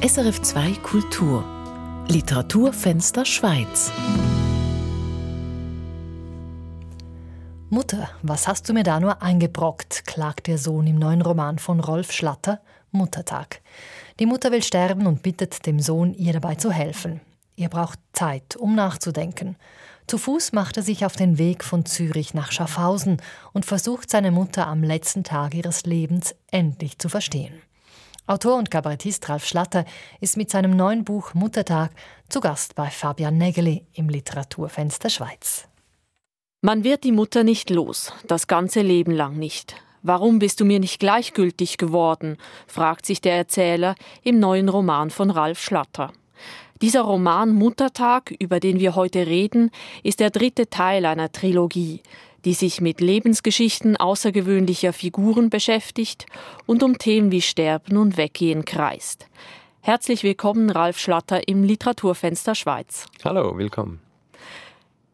SRF 2 Kultur Literaturfenster Schweiz Mutter, was hast du mir da nur eingebrockt, klagt der Sohn im neuen Roman von Rolf Schlatter, Muttertag. Die Mutter will sterben und bittet dem Sohn, ihr dabei zu helfen. Ihr braucht Zeit, um nachzudenken. Zu Fuß macht er sich auf den Weg von Zürich nach Schaffhausen und versucht seine Mutter am letzten Tag ihres Lebens endlich zu verstehen. Autor und Kabarettist Ralf Schlatter ist mit seinem neuen Buch Muttertag zu Gast bei Fabian Nägeli im Literaturfenster Schweiz. Man wird die Mutter nicht los, das ganze Leben lang nicht. Warum bist du mir nicht gleichgültig geworden? fragt sich der Erzähler im neuen Roman von Ralf Schlatter. Dieser Roman Muttertag, über den wir heute reden, ist der dritte Teil einer Trilogie, die sich mit Lebensgeschichten außergewöhnlicher Figuren beschäftigt und um Themen wie Sterben und Weggehen kreist. Herzlich willkommen, Ralf Schlatter im Literaturfenster Schweiz. Hallo, willkommen.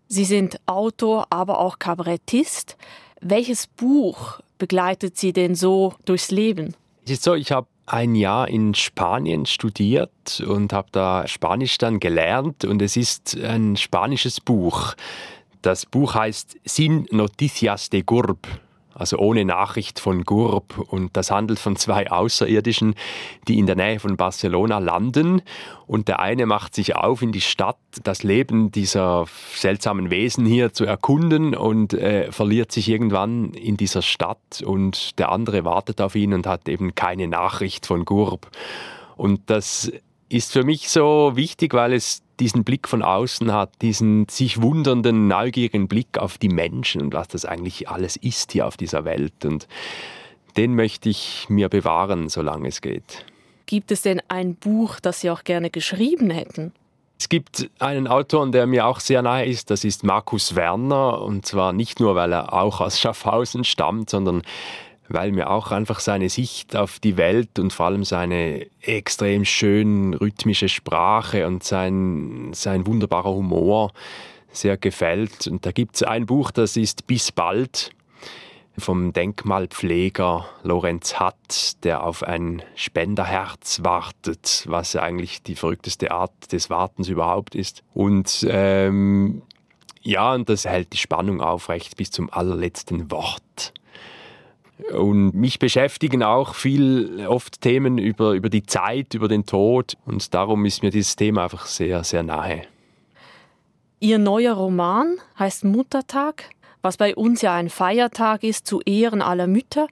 Sie sind Autor, aber auch Kabarettist. Welches Buch begleitet Sie denn so durchs Leben? Es ist so, ich habe ein Jahr in Spanien studiert und habe da Spanisch dann gelernt und es ist ein spanisches Buch. Das Buch heißt Sin Noticias de Gurb also ohne Nachricht von Gurb. Und das handelt von zwei Außerirdischen, die in der Nähe von Barcelona landen. Und der eine macht sich auf in die Stadt, das Leben dieser seltsamen Wesen hier zu erkunden und äh, verliert sich irgendwann in dieser Stadt. Und der andere wartet auf ihn und hat eben keine Nachricht von Gurb. Und das ist für mich so wichtig, weil es diesen Blick von außen hat, diesen sich wundernden, neugierigen Blick auf die Menschen und was das eigentlich alles ist hier auf dieser Welt. Und den möchte ich mir bewahren, solange es geht. Gibt es denn ein Buch, das Sie auch gerne geschrieben hätten? Es gibt einen Autor, der mir auch sehr nahe ist, das ist Markus Werner. Und zwar nicht nur, weil er auch aus Schaffhausen stammt, sondern weil mir auch einfach seine Sicht auf die Welt und vor allem seine extrem schön rhythmische Sprache und sein, sein wunderbarer Humor sehr gefällt. Und da gibt es ein Buch, das ist Bis bald vom Denkmalpfleger Lorenz Hatt, der auf ein Spenderherz wartet, was eigentlich die verrückteste Art des Wartens überhaupt ist. Und ähm, ja, und das hält die Spannung aufrecht bis zum allerletzten Wort. Und mich beschäftigen auch viel oft Themen über, über die Zeit, über den Tod. Und darum ist mir dieses Thema einfach sehr, sehr nahe. Ihr neuer Roman heißt Muttertag, was bei uns ja ein Feiertag ist zu Ehren aller Mütter.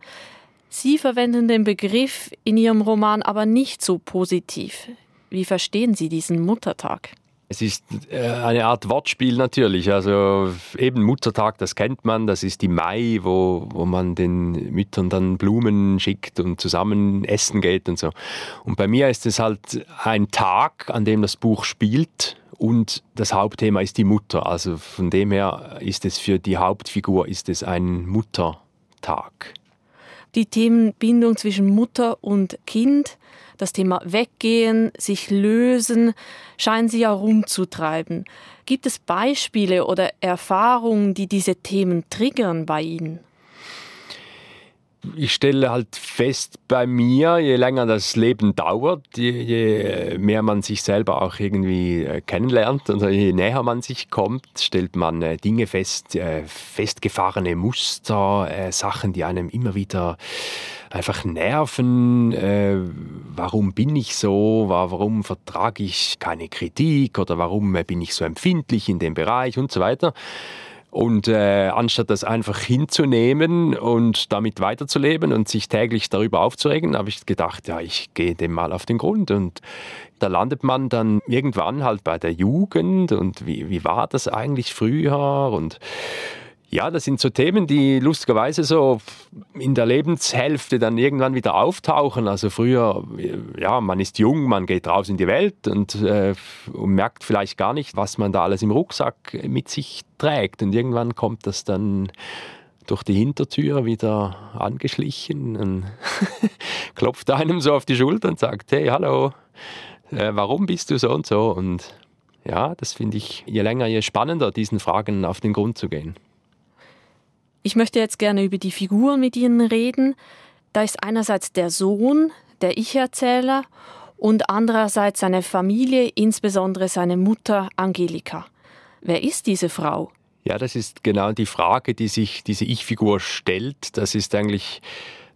Sie verwenden den Begriff in Ihrem Roman aber nicht so positiv. Wie verstehen Sie diesen Muttertag? Es ist äh, eine Art Wortspiel natürlich. Also eben Muttertag, das kennt man, das ist im Mai, wo, wo man den Müttern dann Blumen schickt und zusammen essen geht und so. Und bei mir ist es halt ein Tag, an dem das Buch spielt und das Hauptthema ist die Mutter. Also von dem her ist es für die Hauptfigur ist es ein Muttertag. Die Themenbindung zwischen Mutter und Kind das Thema Weggehen, sich lösen, scheinen Sie ja rumzutreiben. Gibt es Beispiele oder Erfahrungen, die diese Themen triggern bei Ihnen? ich stelle halt fest bei mir, je länger das Leben dauert, je, je, mehr man sich selber auch irgendwie äh, kennenlernt und je näher man sich kommt, stellt man äh, Dinge fest, äh, festgefahrene Muster, Sachen, die einem immer wieder einfach nerven. warum bin ich so? Warum vertrage ich keine Kritik? Oder warum bin ich so empfindlich in dem Bereich und so weiter? Und äh, anstatt das einfach hinzunehmen und damit weiterzuleben und sich täglich darüber aufzuregen, habe ich gedacht, ja, ich gehe dem mal auf den Grund. Und da landet man dann irgendwann halt bei der Jugend und wie, wie war das eigentlich früher und ja, das sind so Themen, die lustigerweise so in der Lebenshälfte dann irgendwann wieder auftauchen. Also früher, ja, man ist jung, man geht raus in die Welt und, äh, und merkt vielleicht gar nicht, was man da alles im Rucksack mit sich trägt. Und irgendwann kommt das dann durch die Hintertür wieder angeschlichen und klopft einem so auf die Schulter und sagt, hey, hallo, äh, warum bist du so und so? Und ja, das finde ich je länger, je spannender, diesen Fragen auf den Grund zu gehen. Ich möchte jetzt gerne über die Figuren mit Ihnen reden. Da ist einerseits der Sohn, der Ich-Erzähler, und andererseits seine Familie, insbesondere seine Mutter Angelika. Wer ist diese Frau? Ja, das ist genau die Frage, die sich diese Ich-Figur stellt. Das ist eigentlich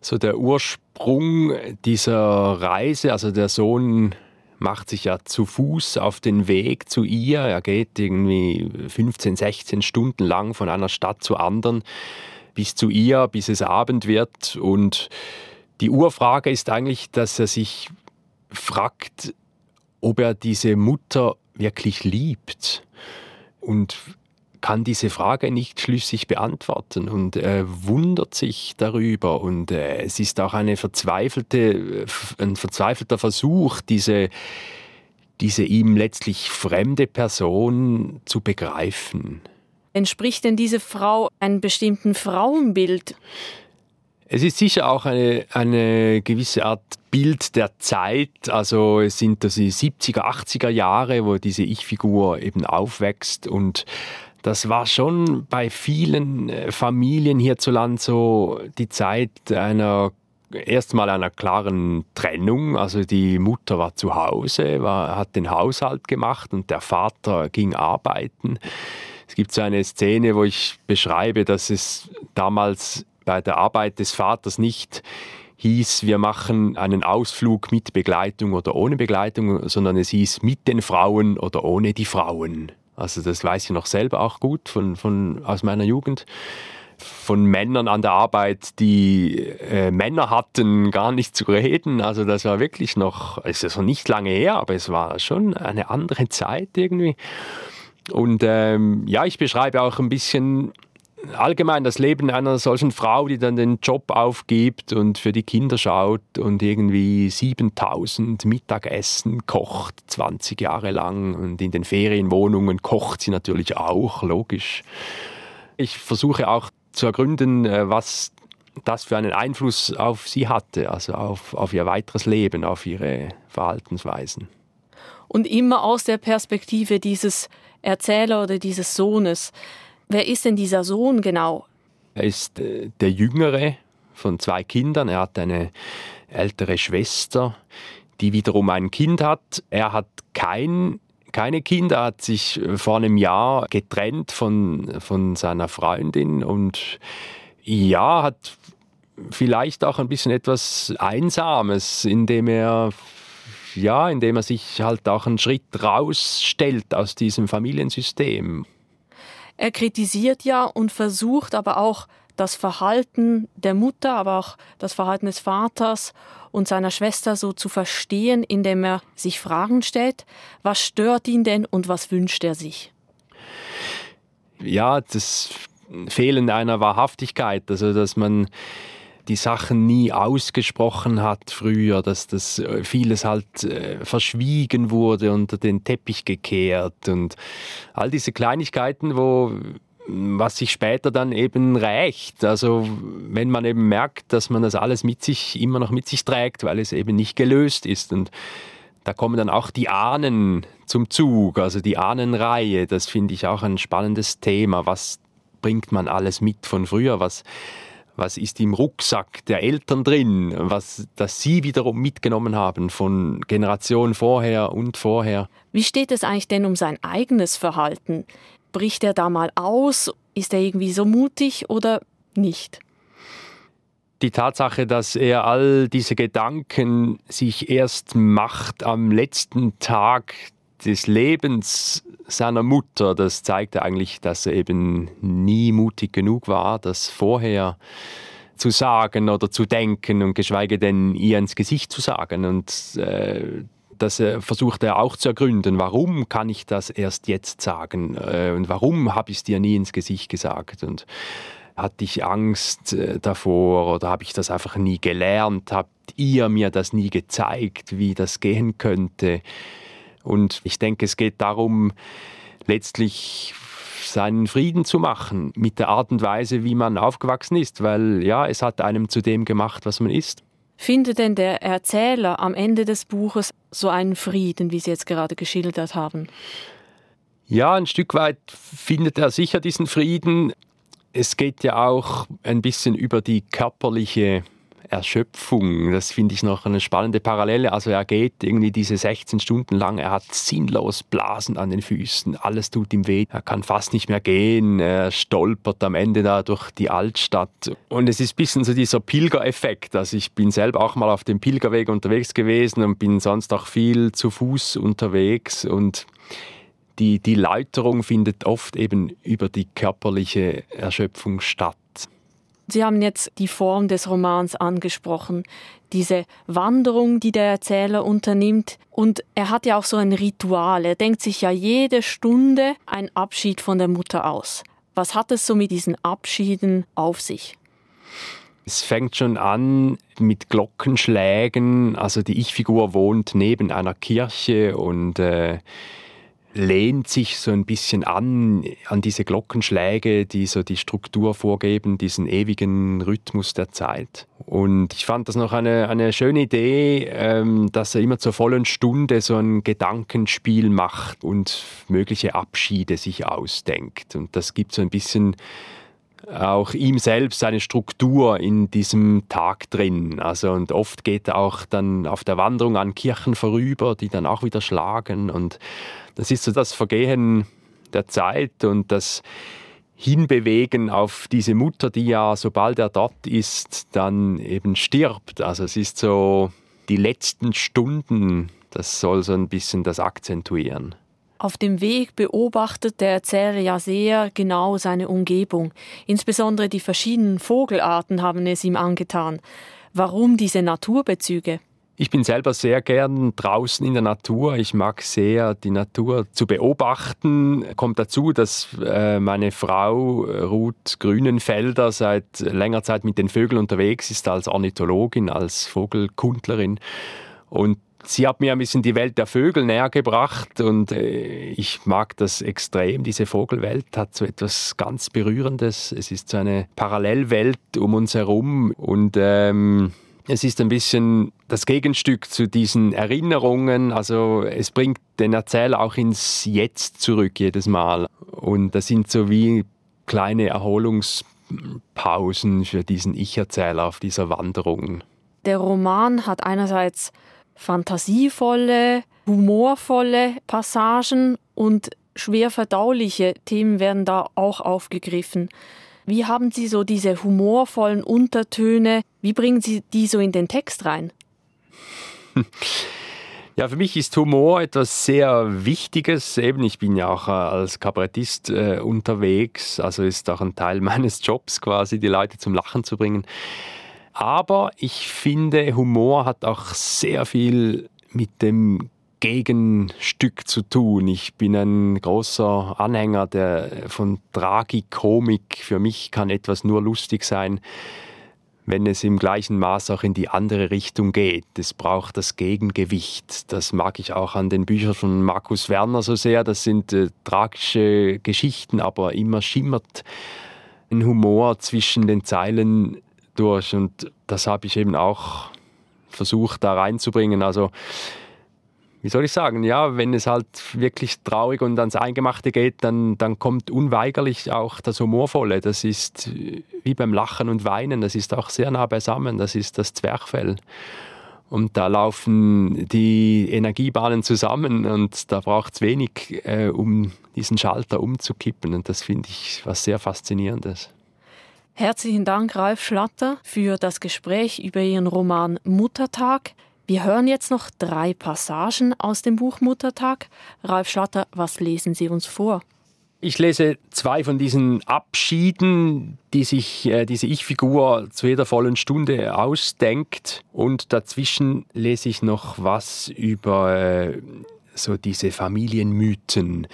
so der Ursprung dieser Reise. Also der Sohn macht sich ja zu Fuß auf den Weg zu ihr. Er geht irgendwie 15, 16 Stunden lang von einer Stadt zur anderen bis zu ihr, bis es Abend wird. Und die Urfrage ist eigentlich, dass er sich fragt, ob er diese Mutter wirklich liebt. Und kann diese Frage nicht schlüssig beantworten und äh, wundert sich darüber. Und äh, es ist auch eine verzweifelte, ein verzweifelter Versuch, diese, diese ihm letztlich fremde Person zu begreifen. Entspricht denn diese Frau einem bestimmten Frauenbild? Es ist sicher auch eine, eine gewisse Art Bild der Zeit. Also es sind das die 70er, 80er Jahre, wo diese Ich-Figur eben aufwächst und das war schon bei vielen äh, Familien hierzulande so die Zeit einer erstmal einer klaren Trennung. Also die Mutter war zu Hause, war, hat den Haushalt gemacht und der Vater ging arbeiten. Es gibt so eine Szene, wo ich beschreibe, dass es damals bei der Arbeit des Vaters nicht hieß, wir machen einen Ausflug mit Begleitung oder ohne Begleitung, sondern es hieß mit den Frauen oder ohne die Frauen. Also das weiß ich noch selber auch gut von, von, aus meiner Jugend. Von Männern an der Arbeit, die äh, Männer hatten, gar nicht zu reden. Also das war wirklich noch, es ist noch nicht lange her, aber es war schon eine andere Zeit irgendwie. Und ähm, ja, ich beschreibe auch ein bisschen allgemein das Leben einer solchen Frau, die dann den Job aufgibt und für die Kinder schaut und irgendwie 7000 Mittagessen kocht, 20 Jahre lang und in den Ferienwohnungen kocht sie natürlich auch, logisch. Ich versuche auch zu ergründen, äh, was das für einen Einfluss auf sie hatte, also auf, auf ihr weiteres Leben, auf ihre Verhaltensweisen. Und immer aus der Perspektive dieses Erzähler oder dieses Sohnes. Wer ist denn dieser Sohn genau? Er ist äh, der jüngere von zwei Kindern. Er hat eine ältere Schwester, die wiederum ein Kind hat. Er hat kein, keine Kinder, hat sich äh, vor einem Jahr getrennt von, von seiner Freundin und ja, hat vielleicht auch ein bisschen etwas Einsames, indem er ja, indem er sich halt auch einen Schritt rausstellt aus diesem Familiensystem. Er kritisiert ja und versucht aber auch das Verhalten der Mutter, aber auch das Verhalten des Vaters und seiner Schwester so zu verstehen, indem er sich Fragen stellt, was stört ihn denn und was wünscht er sich? Ja, das Fehlen einer Wahrhaftigkeit, also dass man die Sachen nie ausgesprochen hat früher, dass das äh, vieles halt äh, verschwiegen wurde, unter den Teppich gekehrt und all diese Kleinigkeiten, wo was sich später dann eben rächt. Also wenn man eben merkt, dass man das alles mit sich immer noch mit sich trägt, weil es eben nicht gelöst ist und da kommen dann auch die Ahnen zum Zug, also die Ahnenreihe. Das finde ich auch ein spannendes Thema. Was bringt man alles mit von früher? Was was ist im Rucksack der Eltern drin, was das sie wiederum mitgenommen haben von Generationen vorher und vorher. Wie steht es eigentlich denn um sein eigenes Verhalten? Bricht er da mal aus? Ist er irgendwie so mutig oder nicht? Die Tatsache, dass er all diese Gedanken sich erst macht am letzten Tag des Lebens seiner Mutter, das zeigte eigentlich, dass er eben nie mutig genug war, das vorher zu sagen oder zu denken und geschweige denn ihr ins Gesicht zu sagen. Und äh, das äh, versucht er auch zu ergründen. Warum kann ich das erst jetzt sagen? Äh, und warum habe ich es dir nie ins Gesicht gesagt? Und hatte ich Angst äh, davor oder habe ich das einfach nie gelernt? Habt ihr mir das nie gezeigt, wie das gehen könnte? Und ich denke, es geht darum, letztlich seinen Frieden zu machen mit der Art und Weise, wie man aufgewachsen ist, weil ja, es hat einem zu dem gemacht, was man ist. Findet denn der Erzähler am Ende des Buches so einen Frieden, wie Sie jetzt gerade geschildert haben? Ja, ein Stück weit findet er sicher diesen Frieden. Es geht ja auch ein bisschen über die körperliche Erschöpfung. Das finde ich noch eine spannende Parallele. Also er geht irgendwie diese 16 Stunden lang, er hat sinnlos Blasen an den Füßen, alles tut ihm weh, er kann fast nicht mehr gehen, er stolpert am Ende da durch die Altstadt. Und es ist ein bisschen so dieser Pilgereffekt. Also ich bin selber auch mal auf dem Pilgerweg unterwegs gewesen und bin sonst auch viel zu Fuß unterwegs und die, die Läuterung findet oft eben über die körperliche Erschöpfung statt. Sie haben jetzt die Form des Romans angesprochen, diese Wanderung, die der Erzähler unternimmt. Und er hat ja auch so ein Ritual. Er denkt sich ja jede Stunde ein Abschied von der Mutter aus. Was hat es so mit diesen Abschieden auf sich? Es fängt schon an mit Glockenschlägen. Also die Ich-Figur wohnt neben einer Kirche und äh, lehnt sich so ein bisschen an, an diese Glockenschläge, die so die Struktur vorgeben, diesen ewigen Rhythmus der Zeit. Und ich fand das noch eine, eine schöne Idee, ähm, dass er immer zur vollen Stunde so ein Gedankenspiel macht und mögliche Abschiede sich ausdenkt. Und das gibt so ein bisschen auch ihm selbst eine Struktur in diesem Tag drin. Also und oft geht er auch dann auf der Wanderung an Kirchen vorüber, die dann auch wieder schlagen und das ist so das Vergehen der Zeit und das Hinbewegen auf diese Mutter, die ja, sobald er dort ist, dann eben stirbt. Also es ist so die letzten Stunden, das soll so ein bisschen das akzentuieren. Auf dem Weg beobachtet der Erzähler ja sehr genau seine Umgebung. Insbesondere die verschiedenen Vogelarten haben es ihm angetan. Warum diese Naturbezüge? Ich bin selber sehr gern draußen in der Natur. Ich mag sehr die Natur zu beobachten. Kommt dazu, dass äh, meine Frau Ruth Grünenfelder seit längerer Zeit mit den Vögeln unterwegs ist als Ornithologin, als Vogelkundlerin. Und sie hat mir ein bisschen die Welt der Vögel näher gebracht und äh, ich mag das extrem. Diese Vogelwelt hat so etwas ganz Berührendes. Es ist so eine Parallelwelt um uns herum und ähm, es ist ein bisschen das Gegenstück zu diesen Erinnerungen. Also es bringt den Erzähler auch ins Jetzt zurück jedes Mal. Und das sind so wie kleine Erholungspausen für diesen Ich-Erzähler auf dieser Wanderung. Der Roman hat einerseits fantasievolle, humorvolle Passagen und schwer verdauliche Themen werden da auch aufgegriffen. Wie haben Sie so diese humorvollen Untertöne, wie bringen Sie die so in den Text rein? Ja, für mich ist Humor etwas sehr Wichtiges. Eben, ich bin ja auch äh, als Kabarettist äh, unterwegs, also ist auch ein Teil meines Jobs quasi, die Leute zum Lachen zu bringen. Aber ich finde, Humor hat auch sehr viel mit dem Gegenstück zu tun. Ich bin ein großer Anhänger der, von Tragikomik. Für mich kann etwas nur lustig sein, wenn es im gleichen Maß auch in die andere Richtung geht. Es braucht das Gegengewicht. Das mag ich auch an den Büchern von Markus Werner so sehr. Das sind äh, tragische Geschichten, aber immer schimmert ein Humor zwischen den Zeilen durch. Und das habe ich eben auch versucht da reinzubringen. Also wie soll ich sagen, ja, wenn es halt wirklich traurig und ans Eingemachte geht, dann, dann kommt unweigerlich auch das Humorvolle. Das ist wie beim Lachen und Weinen, das ist auch sehr nah beisammen, das ist das Zwerchfell. Und da laufen die Energiebahnen zusammen und da braucht es wenig, äh, um diesen Schalter umzukippen. Und das finde ich was sehr Faszinierendes. Herzlichen Dank, Ralf Schlatter, für das Gespräch über Ihren Roman Muttertag. Wir hören jetzt noch drei Passagen aus dem Buch Muttertag. Ralf Schlatter, was lesen Sie uns vor? Ich lese zwei von diesen Abschieden, die sich äh, diese Ich-Figur zu jeder vollen Stunde ausdenkt. Und dazwischen lese ich noch was über äh, so diese Familienmythen,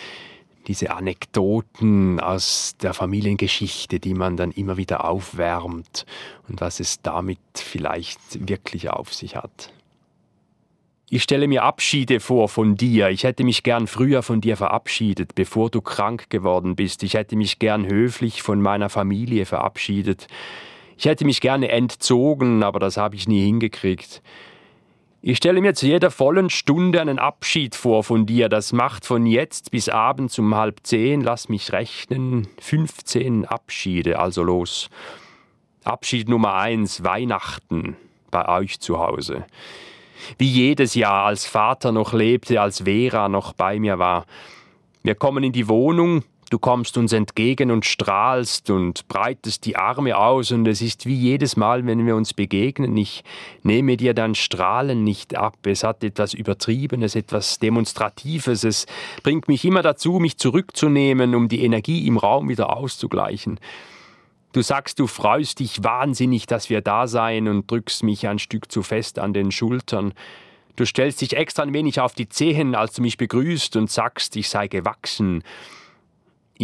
diese Anekdoten aus der Familiengeschichte, die man dann immer wieder aufwärmt und was es damit vielleicht wirklich auf sich hat. Ich stelle mir Abschiede vor von dir. Ich hätte mich gern früher von dir verabschiedet, bevor du krank geworden bist. Ich hätte mich gern höflich von meiner Familie verabschiedet. Ich hätte mich gerne entzogen, aber das habe ich nie hingekriegt. Ich stelle mir zu jeder vollen Stunde einen Abschied vor von dir. Das macht von jetzt bis abends um halb zehn, lass mich rechnen, 15 Abschiede, also los. Abschied Nummer eins, Weihnachten bei euch zu Hause. Wie jedes Jahr, als Vater noch lebte, als Vera noch bei mir war. Wir kommen in die Wohnung, du kommst uns entgegen und strahlst und breitest die Arme aus und es ist wie jedes Mal, wenn wir uns begegnen, ich nehme dir dein Strahlen nicht ab. Es hat etwas Übertriebenes, etwas Demonstratives. Es bringt mich immer dazu, mich zurückzunehmen, um die Energie im Raum wieder auszugleichen. Du sagst, du freust dich wahnsinnig, dass wir da seien und drückst mich ein Stück zu fest an den Schultern. Du stellst dich extra ein wenig auf die Zehen, als du mich begrüßt und sagst, ich sei gewachsen.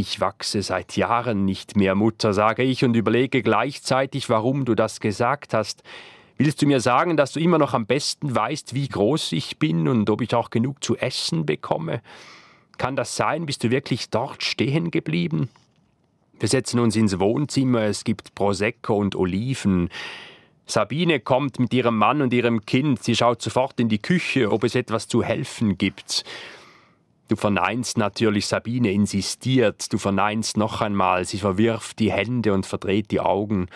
Ich wachse seit Jahren nicht mehr, Mutter, sage ich und überlege gleichzeitig, warum du das gesagt hast. Willst du mir sagen, dass du immer noch am besten weißt, wie groß ich bin und ob ich auch genug zu essen bekomme? Kann das sein? Bist du wirklich dort stehen geblieben? Wir setzen uns ins Wohnzimmer, es gibt Prosecco und Oliven. Sabine kommt mit ihrem Mann und ihrem Kind, sie schaut sofort in die Küche, ob es etwas zu helfen gibt. Du verneinst natürlich, Sabine insistiert, du verneinst noch einmal, sie verwirft die Hände und verdreht die Augen.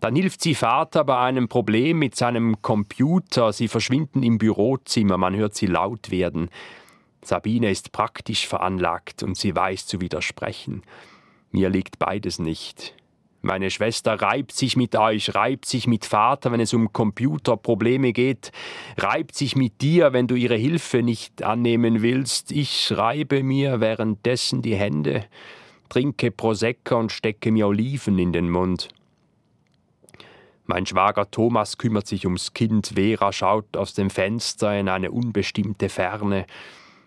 Dann hilft sie Vater bei einem Problem mit seinem Computer, sie verschwinden im Bürozimmer, man hört sie laut werden. Sabine ist praktisch veranlagt und sie weiß zu widersprechen. Mir liegt beides nicht. Meine Schwester reibt sich mit euch, reibt sich mit Vater, wenn es um Computerprobleme geht, reibt sich mit dir, wenn du ihre Hilfe nicht annehmen willst. Ich reibe mir währenddessen die Hände, trinke Prosecco und stecke mir Oliven in den Mund. Mein Schwager Thomas kümmert sich ums Kind, Vera schaut aus dem Fenster in eine unbestimmte Ferne.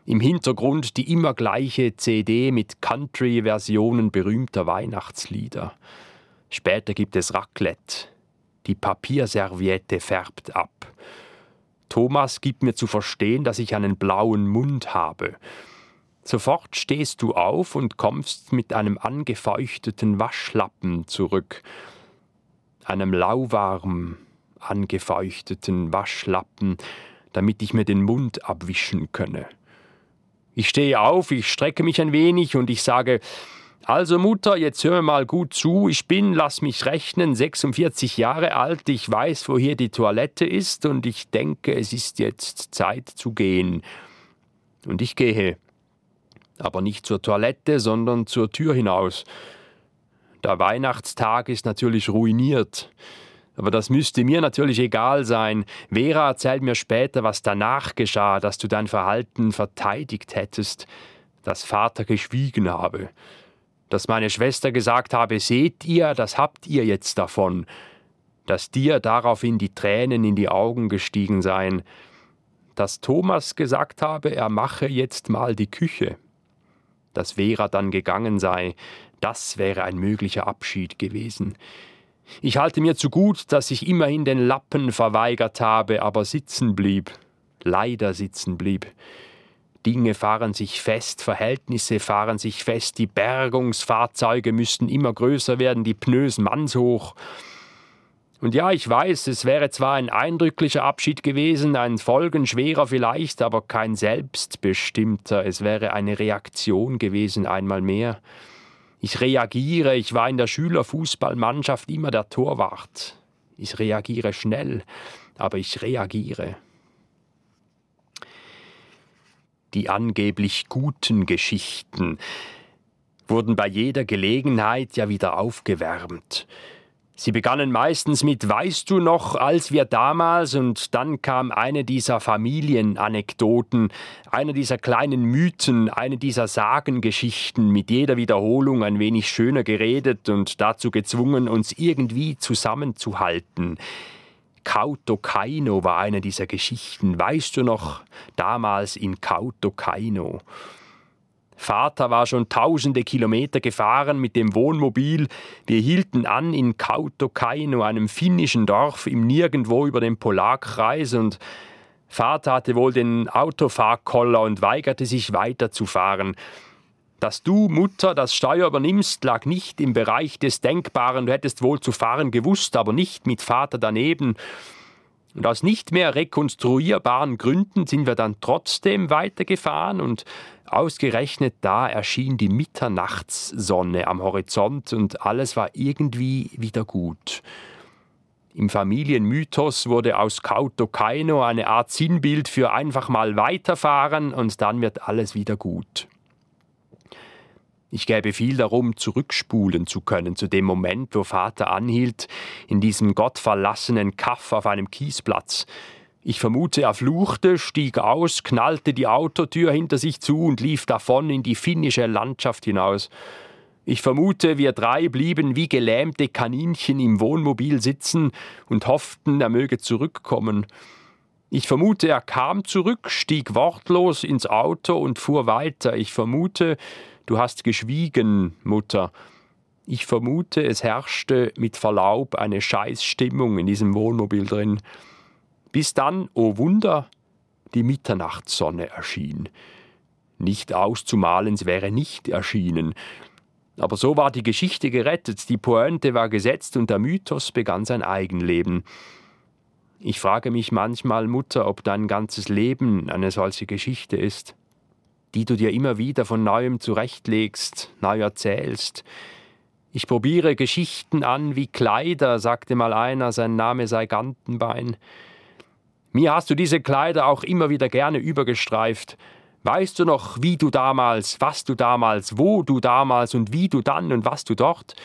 Im Hintergrund die immer gleiche CD mit Country-Versionen berühmter Weihnachtslieder. Später gibt es Raclette. Die Papierserviette färbt ab. Thomas gibt mir zu verstehen, dass ich einen blauen Mund habe. Sofort stehst du auf und kommst mit einem angefeuchteten Waschlappen zurück. Einem lauwarm angefeuchteten Waschlappen, damit ich mir den Mund abwischen könne. Ich stehe auf, ich strecke mich ein wenig und ich sage, also Mutter, jetzt hör mal gut zu, ich bin, lass mich rechnen, 46 Jahre alt, ich weiß, wo hier die Toilette ist und ich denke, es ist jetzt Zeit zu gehen. Und ich gehe, aber nicht zur Toilette, sondern zur Tür hinaus. Der Weihnachtstag ist natürlich ruiniert. Aber das müsste mir natürlich egal sein. Vera erzählt mir später, was danach geschah, dass du dein Verhalten verteidigt hättest, dass Vater geschwiegen habe, dass meine Schwester gesagt habe, seht ihr, das habt ihr jetzt davon, dass dir daraufhin die Tränen in die Augen gestiegen seien, dass Thomas gesagt habe, er mache jetzt mal die Küche, dass Vera dann gegangen sei, das wäre ein möglicher Abschied gewesen. Ich halte mir zu gut, dass ich immerhin den Lappen verweigert habe, aber sitzen blieb, leider sitzen blieb. Dinge fahren sich fest, Verhältnisse fahren sich fest, die Bergungsfahrzeuge müssten immer größer werden, die Pneus mannshoch. Und ja, ich weiß, es wäre zwar ein eindrücklicher Abschied gewesen, ein folgenschwerer vielleicht, aber kein selbstbestimmter, es wäre eine Reaktion gewesen einmal mehr. Ich reagiere, ich war in der Schülerfußballmannschaft immer der Torwart. Ich reagiere schnell, aber ich reagiere. Die angeblich guten Geschichten wurden bei jeder Gelegenheit ja wieder aufgewärmt. Sie begannen meistens mit Weißt du noch, als wir damals und dann kam eine dieser Familienanekdoten, einer dieser kleinen Mythen, eine dieser Sagengeschichten, mit jeder Wiederholung ein wenig schöner geredet und dazu gezwungen, uns irgendwie zusammenzuhalten. Kautokeino war eine dieser Geschichten. Weißt du noch, damals in Kautokeino? Vater war schon tausende Kilometer gefahren mit dem Wohnmobil. Wir hielten an in Kautokeino, einem finnischen Dorf im Nirgendwo über dem Polarkreis und Vater hatte wohl den Autofahrkoller und weigerte sich weiterzufahren. Dass du, Mutter, das Steuer übernimmst, lag nicht im Bereich des Denkbaren. Du hättest wohl zu fahren gewusst, aber nicht mit Vater daneben. Und aus nicht mehr rekonstruierbaren Gründen sind wir dann trotzdem weitergefahren und ausgerechnet da erschien die Mitternachtssonne am Horizont und alles war irgendwie wieder gut. Im Familienmythos wurde aus Kauto Kaino eine Art Sinnbild für einfach mal weiterfahren und dann wird alles wieder gut. Ich gäbe viel darum, zurückspulen zu können zu dem Moment, wo Vater anhielt, in diesem gottverlassenen Kaff auf einem Kiesplatz. Ich vermute, er fluchte, stieg aus, knallte die Autotür hinter sich zu und lief davon in die finnische Landschaft hinaus. Ich vermute, wir drei blieben wie gelähmte Kaninchen im Wohnmobil sitzen und hofften, er möge zurückkommen. Ich vermute, er kam zurück, stieg wortlos ins Auto und fuhr weiter. Ich vermute, Du hast geschwiegen, Mutter. Ich vermute, es herrschte mit Verlaub eine Scheißstimmung in diesem Wohnmobil drin. Bis dann, o oh Wunder, die Mitternachtssonne erschien. Nicht auszumalen, sie wäre nicht erschienen. Aber so war die Geschichte gerettet, die Pointe war gesetzt und der Mythos begann sein Eigenleben. Ich frage mich manchmal, Mutter, ob dein ganzes Leben eine solche Geschichte ist die du dir immer wieder von neuem zurechtlegst, neu erzählst. Ich probiere Geschichten an wie Kleider, sagte mal einer, sein Name sei Gantenbein. Mir hast du diese Kleider auch immer wieder gerne übergestreift. Weißt du noch, wie du damals, was du damals, wo du damals und wie du dann und was du dort?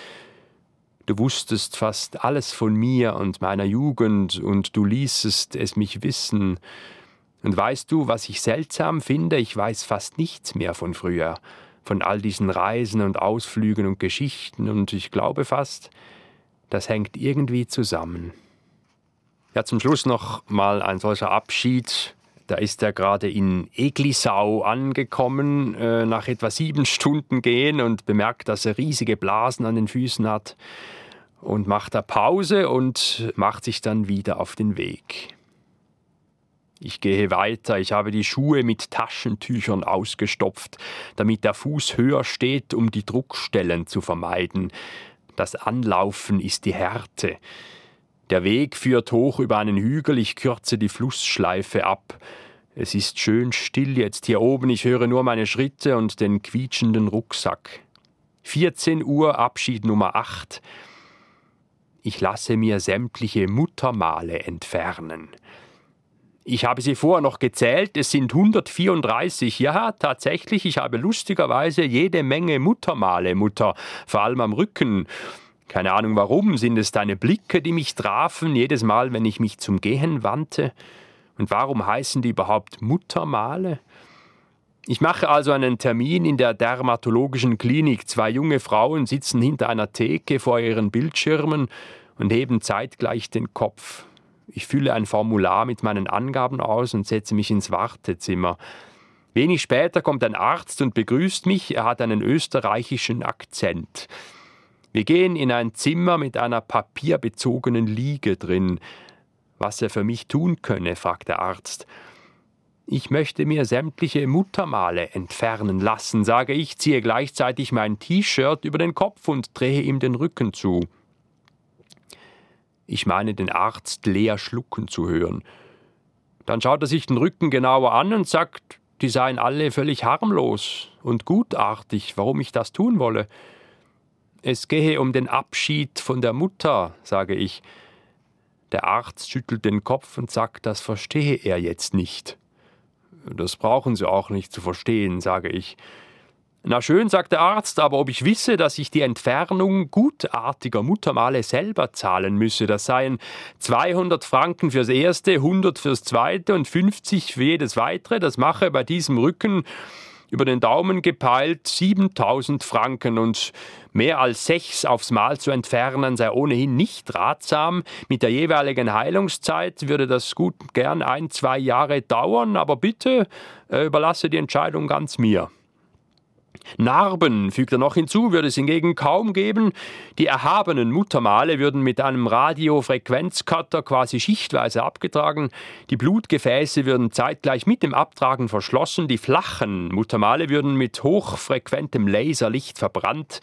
Du wusstest fast alles von mir und meiner Jugend und du ließest es mich wissen. Und weißt du, was ich seltsam finde? Ich weiß fast nichts mehr von früher, von all diesen Reisen und Ausflügen und Geschichten, und ich glaube fast, das hängt irgendwie zusammen. Ja, zum Schluss noch mal ein solcher Abschied. Da ist er gerade in Eglisau angekommen, äh, nach etwa sieben Stunden gehen und bemerkt, dass er riesige Blasen an den Füßen hat und macht da Pause und macht sich dann wieder auf den Weg. Ich gehe weiter, ich habe die Schuhe mit Taschentüchern ausgestopft, damit der Fuß höher steht, um die Druckstellen zu vermeiden. Das Anlaufen ist die Härte. Der Weg führt hoch über einen Hügel, ich kürze die Flussschleife ab. Es ist schön still jetzt hier oben, ich höre nur meine Schritte und den quietschenden Rucksack. 14 Uhr, Abschied Nummer 8. Ich lasse mir sämtliche Muttermale entfernen. Ich habe sie vorher noch gezählt, es sind 134. Ja, tatsächlich, ich habe lustigerweise jede Menge Muttermale, Mutter, vor allem am Rücken. Keine Ahnung warum, sind es deine Blicke, die mich trafen, jedes Mal, wenn ich mich zum Gehen wandte? Und warum heißen die überhaupt Muttermale? Ich mache also einen Termin in der dermatologischen Klinik. Zwei junge Frauen sitzen hinter einer Theke vor ihren Bildschirmen und heben zeitgleich den Kopf. Ich fülle ein Formular mit meinen Angaben aus und setze mich ins Wartezimmer. Wenig später kommt ein Arzt und begrüßt mich. Er hat einen österreichischen Akzent. Wir gehen in ein Zimmer mit einer papierbezogenen Liege drin. Was er für mich tun könne, fragt der Arzt. Ich möchte mir sämtliche Muttermale entfernen lassen, sage ich, ziehe gleichzeitig mein T-Shirt über den Kopf und drehe ihm den Rücken zu. Ich meine, den Arzt leer schlucken zu hören. Dann schaut er sich den Rücken genauer an und sagt, die seien alle völlig harmlos und gutartig, warum ich das tun wolle. Es gehe um den Abschied von der Mutter, sage ich. Der Arzt schüttelt den Kopf und sagt, das verstehe er jetzt nicht. Das brauchen Sie auch nicht zu verstehen, sage ich. Na schön, sagt der Arzt, aber ob ich wisse, dass ich die Entfernung gutartiger Muttermale selber zahlen müsse, das seien 200 Franken fürs erste, 100 fürs zweite und 50 für jedes weitere, das mache bei diesem Rücken über den Daumen gepeilt 7000 Franken und mehr als sechs aufs Mal zu entfernen sei ohnehin nicht ratsam. Mit der jeweiligen Heilungszeit würde das gut gern ein, zwei Jahre dauern, aber bitte äh, überlasse die Entscheidung ganz mir. Narben, fügt er noch hinzu, würde es hingegen kaum geben. Die erhabenen Muttermale würden mit einem Radiofrequenzcutter quasi schichtweise abgetragen. Die Blutgefäße würden zeitgleich mit dem Abtragen verschlossen. Die flachen Muttermale würden mit hochfrequentem Laserlicht verbrannt.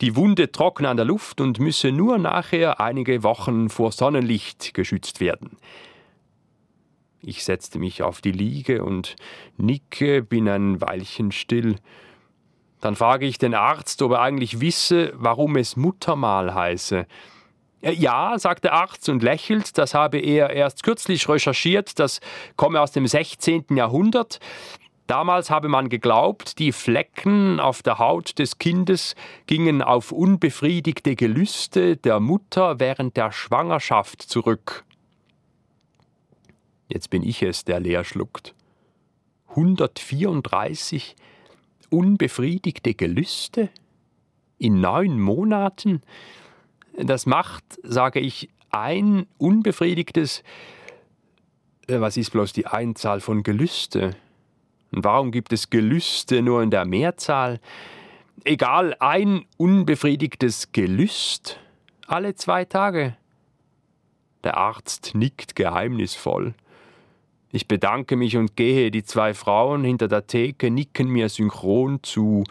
Die Wunde trocken an der Luft und müsse nur nachher einige Wochen vor Sonnenlicht geschützt werden. Ich setzte mich auf die Liege und nicke, bin ein Weilchen still. Dann frage ich den Arzt, ob er eigentlich wisse, warum es Muttermal heiße. Äh, ja, sagt der Arzt und lächelt, das habe er erst kürzlich recherchiert, das komme aus dem 16. Jahrhundert. Damals habe man geglaubt, die Flecken auf der Haut des Kindes gingen auf unbefriedigte Gelüste der Mutter während der Schwangerschaft zurück. Jetzt bin ich es, der leer schluckt. 134 unbefriedigte Gelüste? In neun Monaten? Das macht, sage ich, ein unbefriedigtes. Äh, was ist bloß die Einzahl von Gelüste? Und warum gibt es Gelüste nur in der Mehrzahl? Egal, ein unbefriedigtes Gelüst alle zwei Tage. Der Arzt nickt geheimnisvoll. Ich bedanke mich und gehe. Die zwei Frauen hinter der Theke nicken mir synchron zu.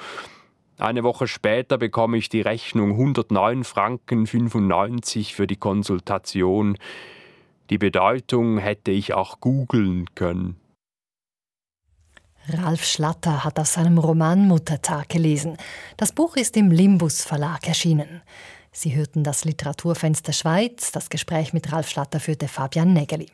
Eine Woche später bekomme ich die Rechnung 109 Franken 95 für die Konsultation. Die Bedeutung hätte ich auch googeln können. Ralf Schlatter hat aus seinem Roman Muttertag gelesen. Das Buch ist im Limbus Verlag erschienen. Sie hörten das Literaturfenster Schweiz. Das Gespräch mit Ralf Schlatter führte Fabian Nägeli.